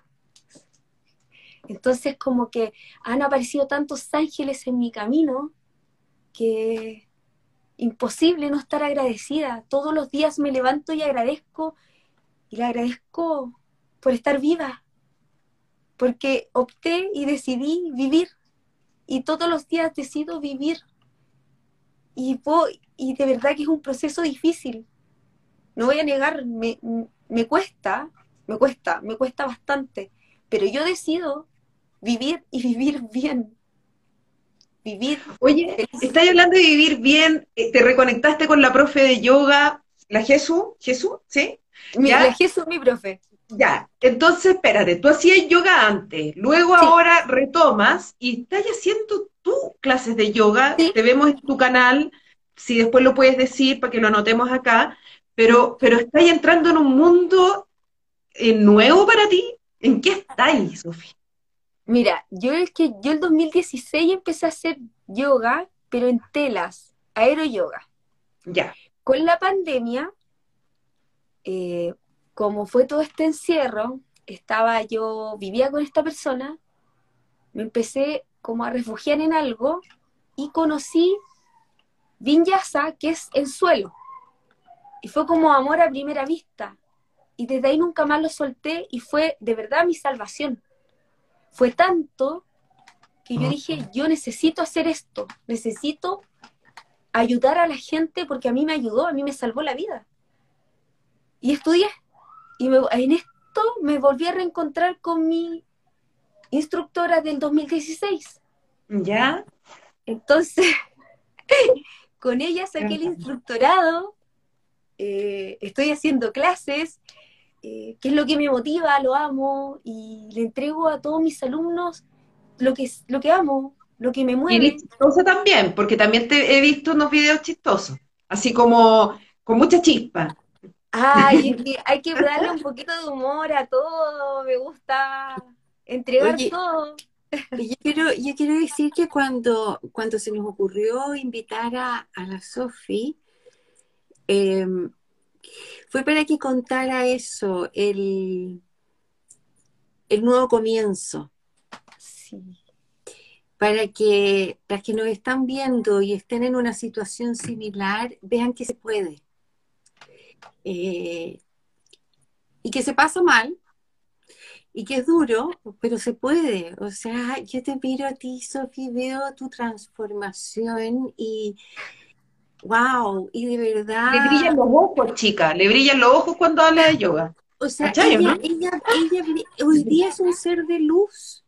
Entonces como que han aparecido tantos ángeles en mi camino que imposible no estar agradecida. Todos los días me levanto y agradezco, y le agradezco por estar viva, porque opté y decidí vivir, y todos los días decido vivir. Y, voy, y de verdad que es un proceso difícil. No voy a negar, me, me cuesta, me cuesta, me cuesta bastante, pero yo decido vivir y vivir bien vivir. Oye, estás hablando de vivir bien, eh, te reconectaste con la profe de yoga, la Jesús, Jesús, ¿sí? la Jesús, mi profe. Ya, entonces espérate, tú hacías yoga antes, luego ahora retomas y estás haciendo tú clases de yoga, te vemos en tu canal, si después lo puedes decir para que lo anotemos acá, pero, pero estás entrando en un mundo eh, nuevo para ti. ¿En qué estás, Sofía? Mira, yo es que yo el 2016 empecé a hacer yoga, pero en telas, aeroyoga. Ya. Con la pandemia, eh, como fue todo este encierro, estaba yo, vivía con esta persona, me empecé como a refugiar en algo y conocí Vinyasa, que es el suelo. Y fue como amor a primera vista. Y desde ahí nunca más lo solté y fue de verdad mi salvación. Fue tanto que yo dije, yo necesito hacer esto, necesito ayudar a la gente porque a mí me ayudó, a mí me salvó la vida. Y estudié. Y en esto me volví a reencontrar con mi instructora del 2016. ¿Ya? Entonces, con ella saqué el instructorado, eh, estoy haciendo clases, eh, que es lo que me motiva, lo amo, y le entrego a todos mis alumnos lo que, lo que amo, lo que me mueve. Y chistosa también, porque también te he visto unos videos chistosos, así como con mucha chispa. Ay, hay que darle un poquito de humor a todo, me gusta entregar todo. Yo quiero, yo quiero decir que cuando, cuando se nos ocurrió invitar a, la Sofi, em, fue para que contara eso, el, el nuevo comienzo. Sí. Para que las que nos están viendo y estén en una situación similar, vean que se puede. Eh, y que se pasa mal, y que es duro, pero se puede. O sea, yo te miro a ti, Sofi, veo tu transformación y wow, y de verdad. Le brillan los ojos, chica, le brillan los ojos cuando habla de yoga. O sea, ella, ella, hoy día es un ser de luz.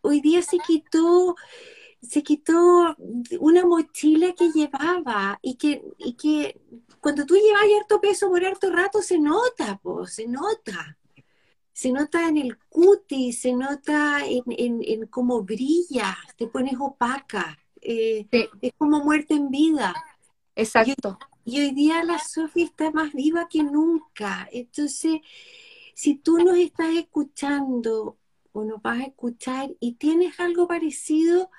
Hoy día se quitó, se quitó una mochila que llevaba y que, y que cuando tú llevas harto peso por harto rato se nota, pues, se nota se nota en el cutis, se nota en, cómo brilla, te pones opaca, eh, es como muerte en vida. Exacto. Y, hoy día la Sofía está más viva que nunca. Entonces, si tú nos estás escuchando o nos vas a escuchar y tienes algo parecido,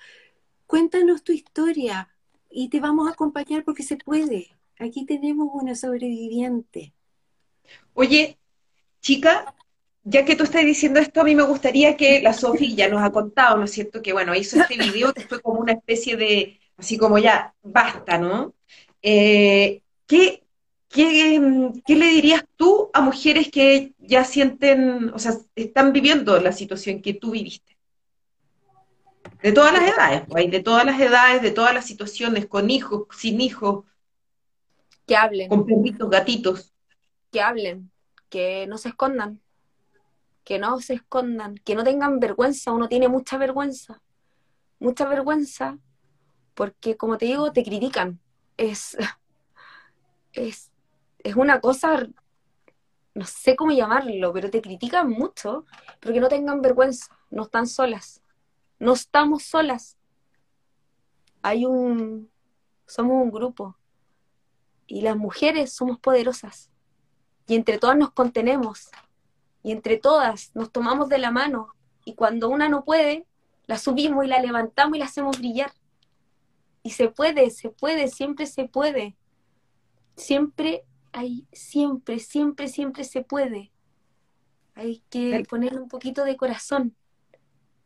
cuéntanos tu historia y te vamos a acompañar porque se puede. Aquí tenemos una sobreviviente. Oye, chica, ya que tú estás diciendo esto, a mí me gustaría que la Sofi ya nos ha contado, ¿no es cierto? Que bueno, hizo este video que fue como una especie de, así como ya, basta, ¿no? Eh, ¿qué, le dirías tú a mujeres que ya sienten, o sea, están viviendo la situación que tú viviste? De todas las edades, pues, de todas las edades, de todas las situaciones, con hijos, sin hijos. Que hablen. Con perritos, gatitos. Que hablen, que no se escondan que no se escondan, que no tengan vergüenza, uno tiene mucha vergüenza, mucha vergüenza, porque como te digo, te critican. Es, es, es una cosa, no sé cómo llamarlo, pero te critican mucho, pero que no tengan vergüenza, no están solas, no estamos solas. Hay un, somos un grupo y las mujeres somos poderosas y entre todas nos contenemos y entre todas nos tomamos de la mano y cuando una no puede, la subimos y la levantamos y la hacemos brillar. Y se puede, se puede, siempre se puede. Siempre hay, siempre, siempre, siempre se puede. Hay que ponerle un poquito de corazón.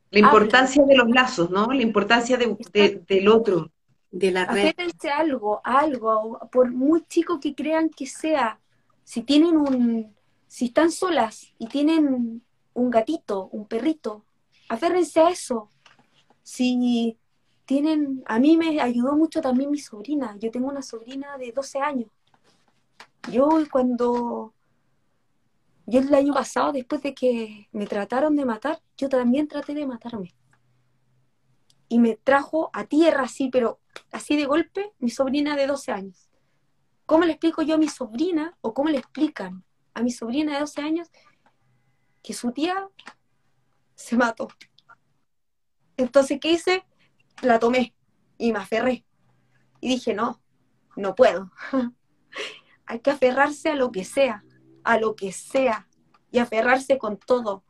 La importancia de los lazos, ¿no? La importancia de, del otro. De la red. algo, algo, por muy chico que crean que sea. Si tienen un, si están solas y tienen un gatito, un perrito, aférrense a eso. Si tienen, a mí me ayudó mucho también mi sobrina. Yo tengo una sobrina de 12 años. Yo cuando, yo el año pasado, después de que me trataron de matar, yo también traté de matarme. Y me trajo a tierra así, pero así de golpe, mi sobrina de 12 años. ¿Cómo le explico yo a mi sobrina o cómo le explican a mi sobrina de 12 años que su tía se mató. Entonces, ¿qué hice? La tomé y me aferré. Y dije, no, no puedo. Hay que aferrarse a lo que sea, a lo que sea. Y aferrarse con todo,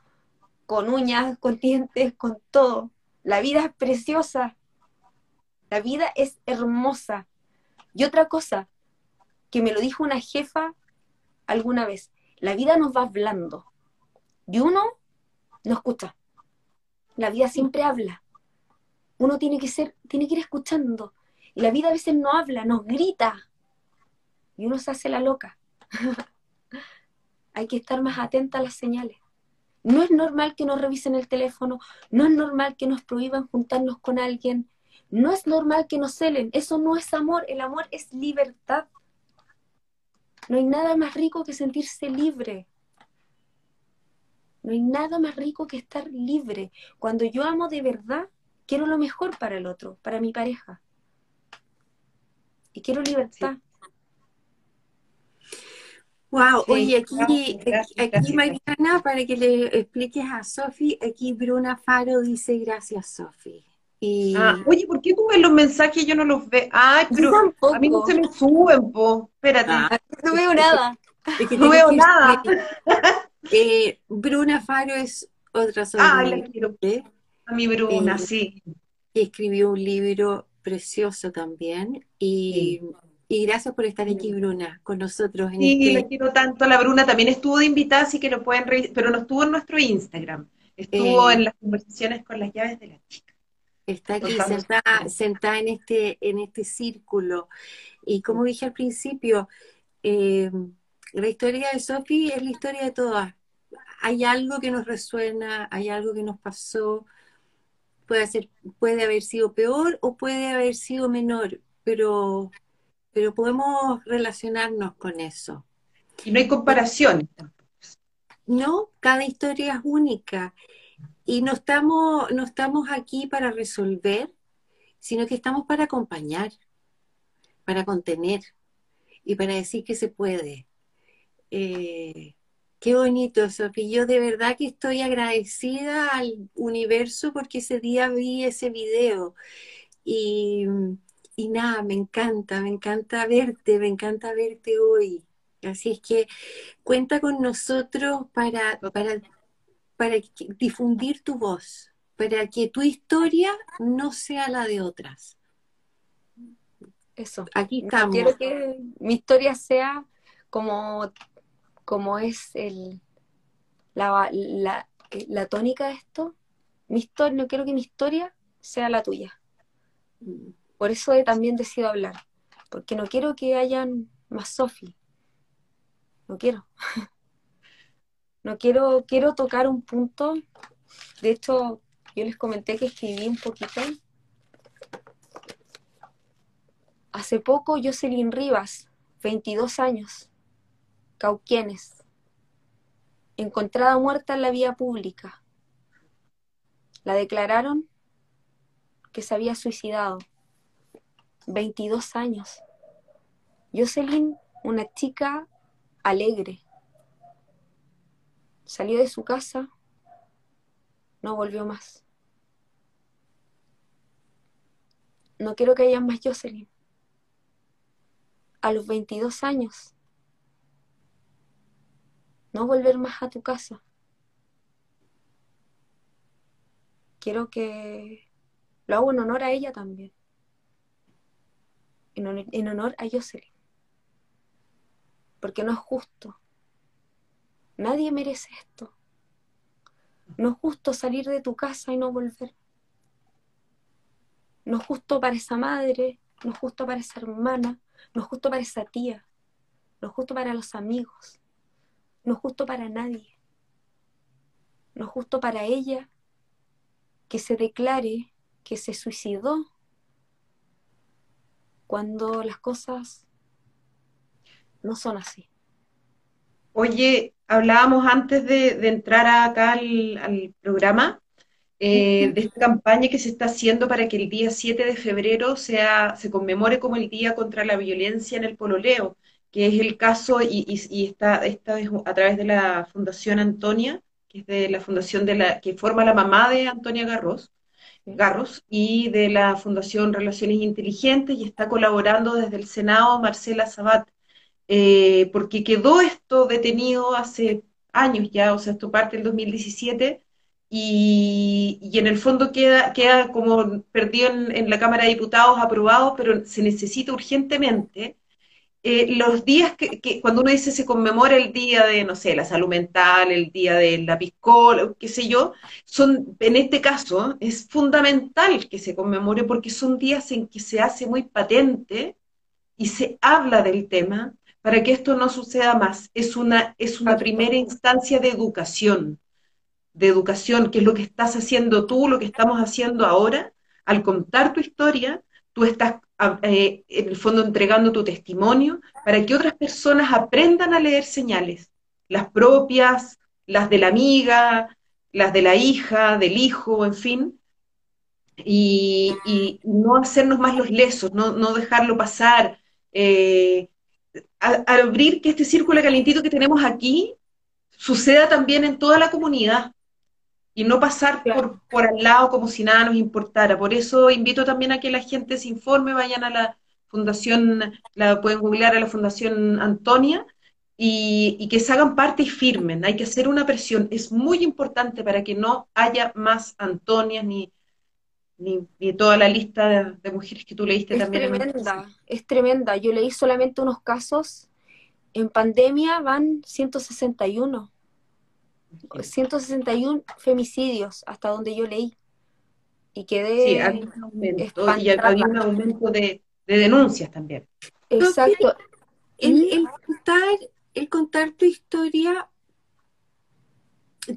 con uñas, con dientes, con todo. La vida es preciosa. La vida es hermosa. Y otra cosa, que me lo dijo una jefa alguna vez, la vida nos va hablando y uno no escucha. La vida siempre habla. Uno tiene que ser, tiene que ir escuchando. Y la vida a veces no habla, nos grita. Y uno se hace la loca. Hay que estar más atenta a las señales. No es normal que nos revisen el teléfono, no es normal que nos prohíban juntarnos con alguien, no es normal que nos celen. Eso no es amor, el amor es libertad. No hay nada más rico que sentirse libre. No hay nada más rico que estar libre. Cuando yo amo de verdad, quiero lo mejor para el otro, para mi pareja. Y quiero libertad. Wow, oye, aquí, aquí, Mariana, para que le expliques a Sofi, aquí Bruna Faro dice gracias, Sofi. Y... Ah, oye, ¿por qué tú ves los mensajes y yo no los veo? Ay, pero a mí no se me suben, po. Espérate. Ah, no veo nada. no veo nada. Eh, Bruna Faro es otra sobrina. Ah, la quiero. A mi Bruna, eh, sí. Que escribió un libro precioso también. Y, y, gracias por estar aquí, Bruna, con nosotros. En sí, este... la quiero tanto. La Bruna también estuvo de invitada, así que lo pueden revisar, pero no estuvo en nuestro Instagram. Estuvo eh, en las conversaciones con las llaves de la chica. Está aquí sentada, sentada, en, este, en este círculo. Y como dije al principio, eh, la historia de Sophie es la historia de todas. Hay algo que nos resuena, hay algo que nos pasó, puede, ser, puede haber sido peor o puede haber sido menor, pero, pero podemos relacionarnos con eso. Y no hay comparación. No, cada historia es única. Y no estamos, no estamos aquí para resolver, sino que estamos para acompañar, para contener y para decir que se puede. Eh, qué bonito, Sofía. Yo de verdad que estoy agradecida al universo porque ese día vi ese video. Y, nada, me encanta, me encanta verte, me encanta verte hoy. Así es que cuenta con nosotros para, para, para difundir tu voz, para que tu historia no sea la de otras. Eso. Aquí estamos. Quiero que mi historia sea como como es el, la, la, eh, la tónica de esto, mi historia, no quiero que mi historia sea la tuya. Por eso he también decidido hablar, porque no quiero que hayan más Sofi. No quiero. No quiero, quiero tocar un punto. De hecho, yo les comenté que escribí un poquito. Hace poco Jocelyn Rivas, 22 años, Cauquienes, encontrada muerta en la vía pública. La declararon que se había suicidado. 22 años. Jocelyn, una chica alegre. Salió de su casa, no volvió más. No quiero que haya más Jocelyn. A los 22 años no volver más a tu casa. Quiero que lo hago en honor a ella también. En honor, a Jocelyn. Porque no es justo. Nadie merece esto. No es justo salir de tu casa y no volver. No es justo para esa madre, no es justo para esa hermana, no es justo para esa tía, no es justo para los amigos, no es justo para nadie. No es justo para ella que se declare que se suicidó cuando las cosas no son así. Oye, hablábamos antes de, entrar acá al, programa eh, de esta campaña que se está haciendo para que el día 7 de febrero sea, se conmemore como el Día contra la Violencia en el Pololeo que es el caso, y, y, está, esta es a través de la Fundación Antonia, que es de la fundación de la, que forma la mamá de Antonia Garros, Garros, y de la Fundación Relaciones Inteligentes, y está colaborando desde el Senado Marcela Sabat, eh, porque quedó esto detenido hace años ya, o sea, esto parte del 2017, y, y, en el fondo queda, queda como perdido en, en, la Cámara de Diputados aprobado, pero se necesita urgentemente eh, los días que, cuando uno dice se conmemora el día de, no sé, la salud mental, el día de la piscola, qué sé yo, son, en este caso, es fundamental que se conmemore porque son días en que se hace muy patente y se habla del tema para que esto no suceda más. Es una, es una primera instancia de educación, de educación, que es lo que estás haciendo tú, lo que estamos haciendo ahora, al contar tu historia, tú estás eh, en el fondo entregando tu testimonio para que otras personas aprendan a leer señales, las propias, las de la amiga, las de la hija, del hijo, en fin, y, no hacernos más los lesos, no, dejarlo pasar, eh, abrir que este círculo calentito que tenemos aquí suceda también en toda la comunidad y no pasar por, por al lado como si nada nos importara. Por eso invito también a que la gente se informe, vayan a la fundación, la pueden googlear a la fundación Antonia y, que se hagan parte y firmen. Hay que hacer una presión. Es muy importante para que no haya más Antonias ni, ni, toda la lista de, mujeres que tú leíste es también. Es tremenda, es tremenda. Yo leí solamente unos casos. En pandemia van 161. 161 femicidios hasta donde yo leí. Y quedé. Sí, había un aumento, y había un aumento de, denuncias también. Exacto. El, contar, el contar tu historia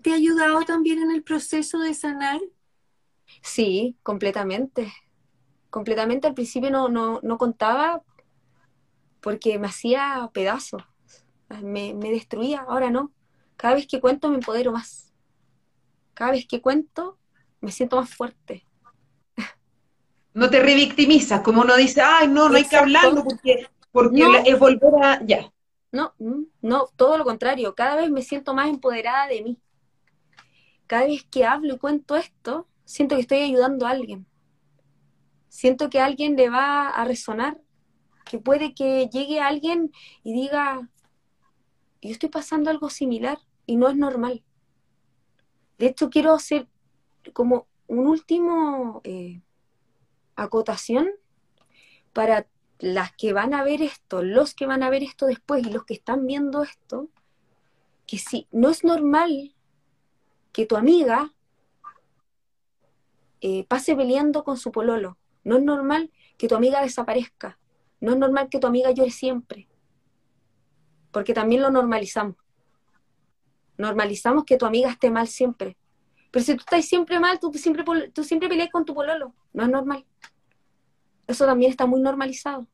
te ha ayudado también en el proceso de sanar. Sí, completamente. Completamente al principio no, no, no contaba porque me hacía pedazos, me, me destruía, ahora no. Cada vez que cuento me empodero más. Cada vez que cuento me siento más fuerte. No te revictimizas, como uno dice, ay, no, no hay que hablarlo porque, porque es volver a... Ya. No, mm, no, todo lo contrario. Cada vez me siento más empoderada de mí. Cada vez que hablo y cuento esto, siento que estoy ayudando a alguien. Siento que a alguien le va a resonar, que puede que llegue alguien y diga, yo estoy pasando algo similar y no es normal. De hecho, quiero hacer como un último eh, acotación para las que van a ver esto, los que van a ver esto después y los que están viendo esto, que si no es normal que tu amiga eh, pase peleando con su pololo, no es normal que tu amiga desaparezca, no es normal que tu amiga llore siempre, porque también lo normalizamos. Normalizamos que tu amiga esté mal siempre. Pero si tú estás siempre mal, tú siempre, tú siempre peleas con tu pololo. No es normal. Eso también está muy normalizado.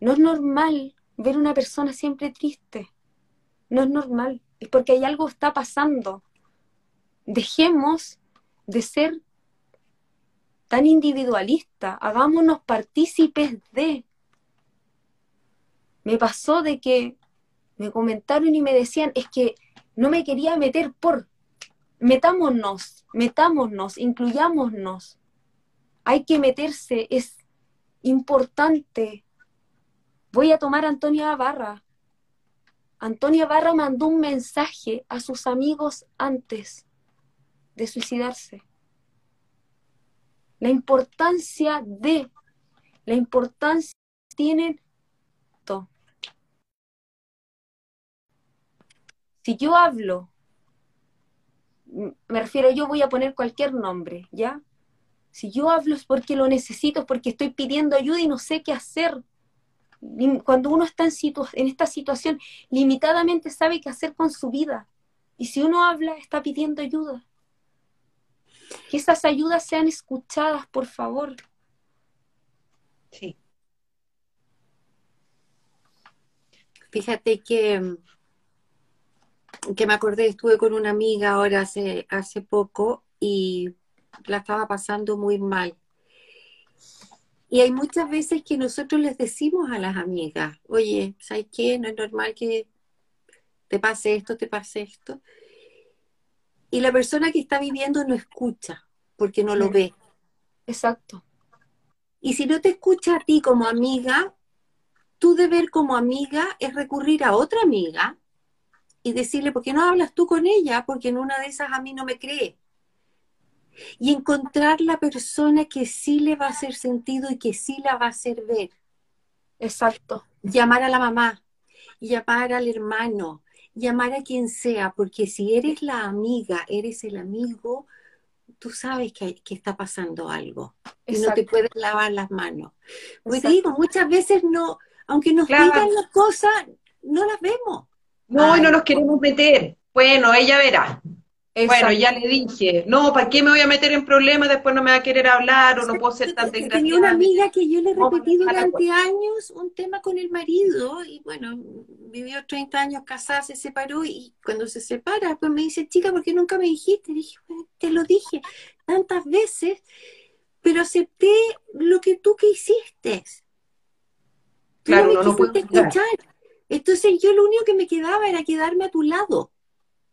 No es normal ver una persona siempre triste. No es normal. Es porque hay algo que está pasando. Dejemos de ser tan individualistas. Hagámonos partícipes de. Me pasó de que me comentaron y me decían, es que no me quería meter por, metámonos, metámonos, incluyámonos. Hay que meterse, es importante. Voy a tomar a Antonia Barra. Antonia Barra mandó un mensaje a sus amigos antes de suicidarse. La importancia de, la importancia tienen Si yo hablo, me refiero, yo voy a poner cualquier nombre, ¿ya? Si yo hablo es porque lo necesito, es porque estoy pidiendo ayuda y no sé qué hacer. Cuando uno está en, en esta situación, limitadamente sabe qué hacer con su vida. Y si uno habla, está pidiendo ayuda. Que esas ayudas sean escuchadas, por favor. Sí. Fíjate que que me acordé, estuve con una amiga ahora hace, hace poco y la estaba pasando muy mal. Y hay muchas veces que nosotros les decimos a las amigas, oye, ¿sabes qué? No es normal que te pase esto, te pase esto. Y la persona que está viviendo no escucha porque no lo ve. Exacto. Y si no te escucha a ti como amiga, tu deber como amiga es recurrir a otra amiga y decirle, ¿por qué no hablas tú con ella? Porque en una de esas a mí no me cree. Y encontrar la persona que sí le va a hacer sentido y que sí la va a hacer ver. Exacto. llamar a la mamá, llamar al hermano, llamar a quien sea, porque si eres la amiga, eres el amigo, tú sabes que, que está pasando algo y no te puedes lavar las manos. Pues digo, muchas veces no, aunque nos digan las cosas, no las vemos. No, no nos queremos meter. Bueno, ella verá. Bueno, ya le dije, no, ¿para qué me voy a meter en problemas? Después no me va a querer hablar o no puedo ser tan desgraciada. Tenía una amiga que yo le he repetido durante años un tema con el marido y bueno, vivió 30 años casada, se separó y cuando se separa, pues me dice, chica, ¿por qué nunca me dijiste? dije, te lo dije tantas veces, pero acepté lo que tú que hiciste. claro, no, no puedo escuchar. Entonces yo lo único que me quedaba era quedarme a tu lado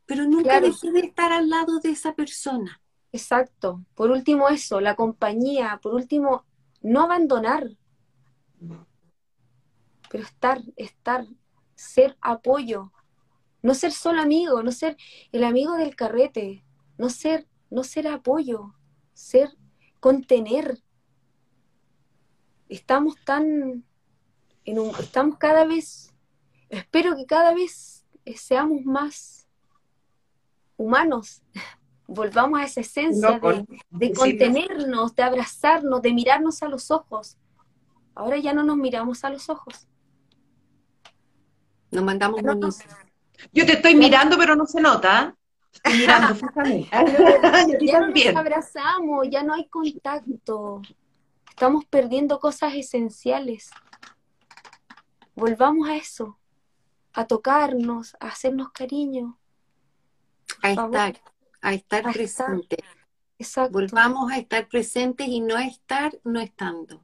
pero nunca dejé de estar al lado de esa persona. Exacto. Por último eso, la compañía, por último, no abandonar, pero estar, estar, ser apoyo, no ser solo amigo, no ser el amigo del carrete, no ser, no ser apoyo, ser contener. Estamos tan en un, estamos cada vez, espero que cada vez seamos más humanos, volvamos a esa esencia de, contenernos, de abrazarnos, de mirarnos a los ojos. Ahora ya no nos miramos a los ojos. Nos mandamos Yo te estoy mirando, pero no se nota. Estoy mirando, ya no nos abrazamos, ya no hay contacto. Estamos perdiendo cosas esenciales. Volvamos a eso, a tocarnos, a hacernos cariño, a estar, a estar presente. Volvamos a estar presentes y no a estar no estando.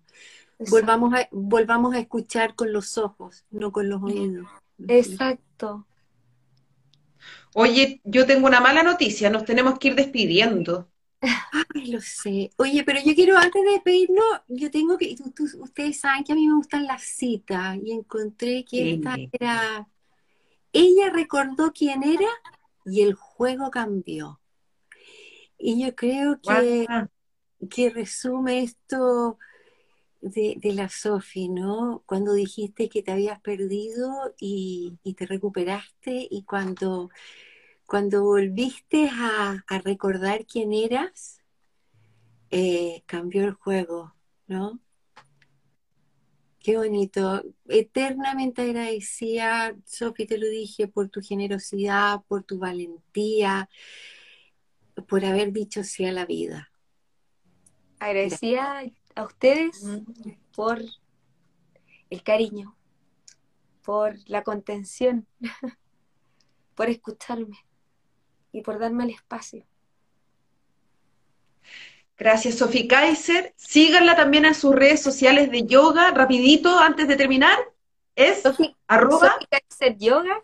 Volvamos a, volvamos a escuchar con los ojos, no con los oídos. Exacto. Oye, yo tengo una mala noticia, nos tenemos que ir despidiendo. Ay, lo sé. Oye, pero yo quiero, antes de despedirnos, yo tengo que, ustedes saben que a mí me gustan las citas y encontré que esta era, ella recordó quién era y el juego cambió. Y yo creo que, que resume esto de, la Sofi, ¿no? Cuando dijiste que te habías perdido y, te recuperaste y cuando, cuando volviste a, recordar quién eras, eh, cambió el juego, ¿no? Qué bonito. Eternamente agradecida, Sofi, te lo dije, por tu generosidad, por tu valentía, por haber dicho sí a la vida. Agradecida a ustedes por el cariño, por la contención, por escucharme y por darme el espacio. Gracias, Sofi Kaiser. Síganla también en sus redes sociales de yoga. Rapidito, antes de terminar, es Sofi, arroba. Kaiser Yoga.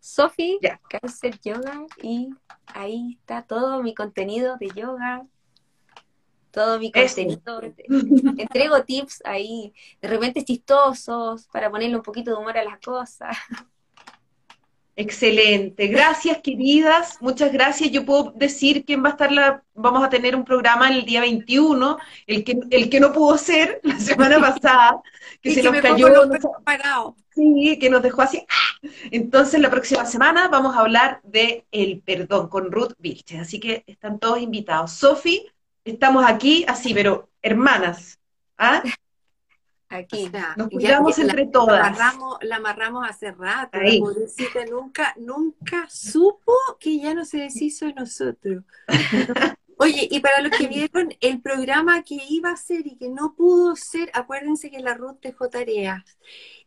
Sofi Kaiser Yoga. Y ahí está todo mi contenido de yoga. Todo mi contenido. Entrego tips ahí, de repente chistosos, para ponerle un poquito de humor a las cosas. Excelente, gracias queridas, muchas gracias. Yo puedo decir quién va a estar la, vamos a tener un programa el día 21, el que, el que no pudo ser la semana pasada, que se nos cayó, sí, que nos dejó así. Entonces la próxima semana vamos a hablar de el perdón con Ruth Vilches, así que están todos invitados. Sofi, estamos aquí así, pero hermanas, ¿ah? Aquí. nos cuidamos entre todas. La amarramos, hace rato. nunca, nunca supo que ya no se deshizo de nosotros. Oye, y para los que vieron el programa que iba a ser y que no pudo ser, acuérdense que la Ruth dejó tareas.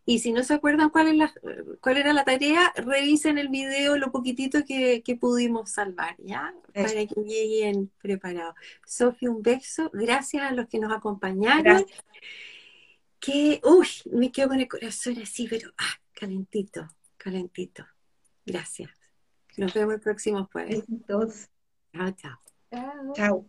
Y si no se acuerdan cuál, es la, cuál era la tarea, revisen el video lo poquitito que, pudimos salvar, ¿ya? Para que lleguen preparados. Sofía, un beso. Gracias a los que nos acompañaron que, uy, me quedo con el corazón así, pero, ah, calentito, calentito. Gracias. Nos vemos el próximo jueves. Chao, chao. Chao. Chao.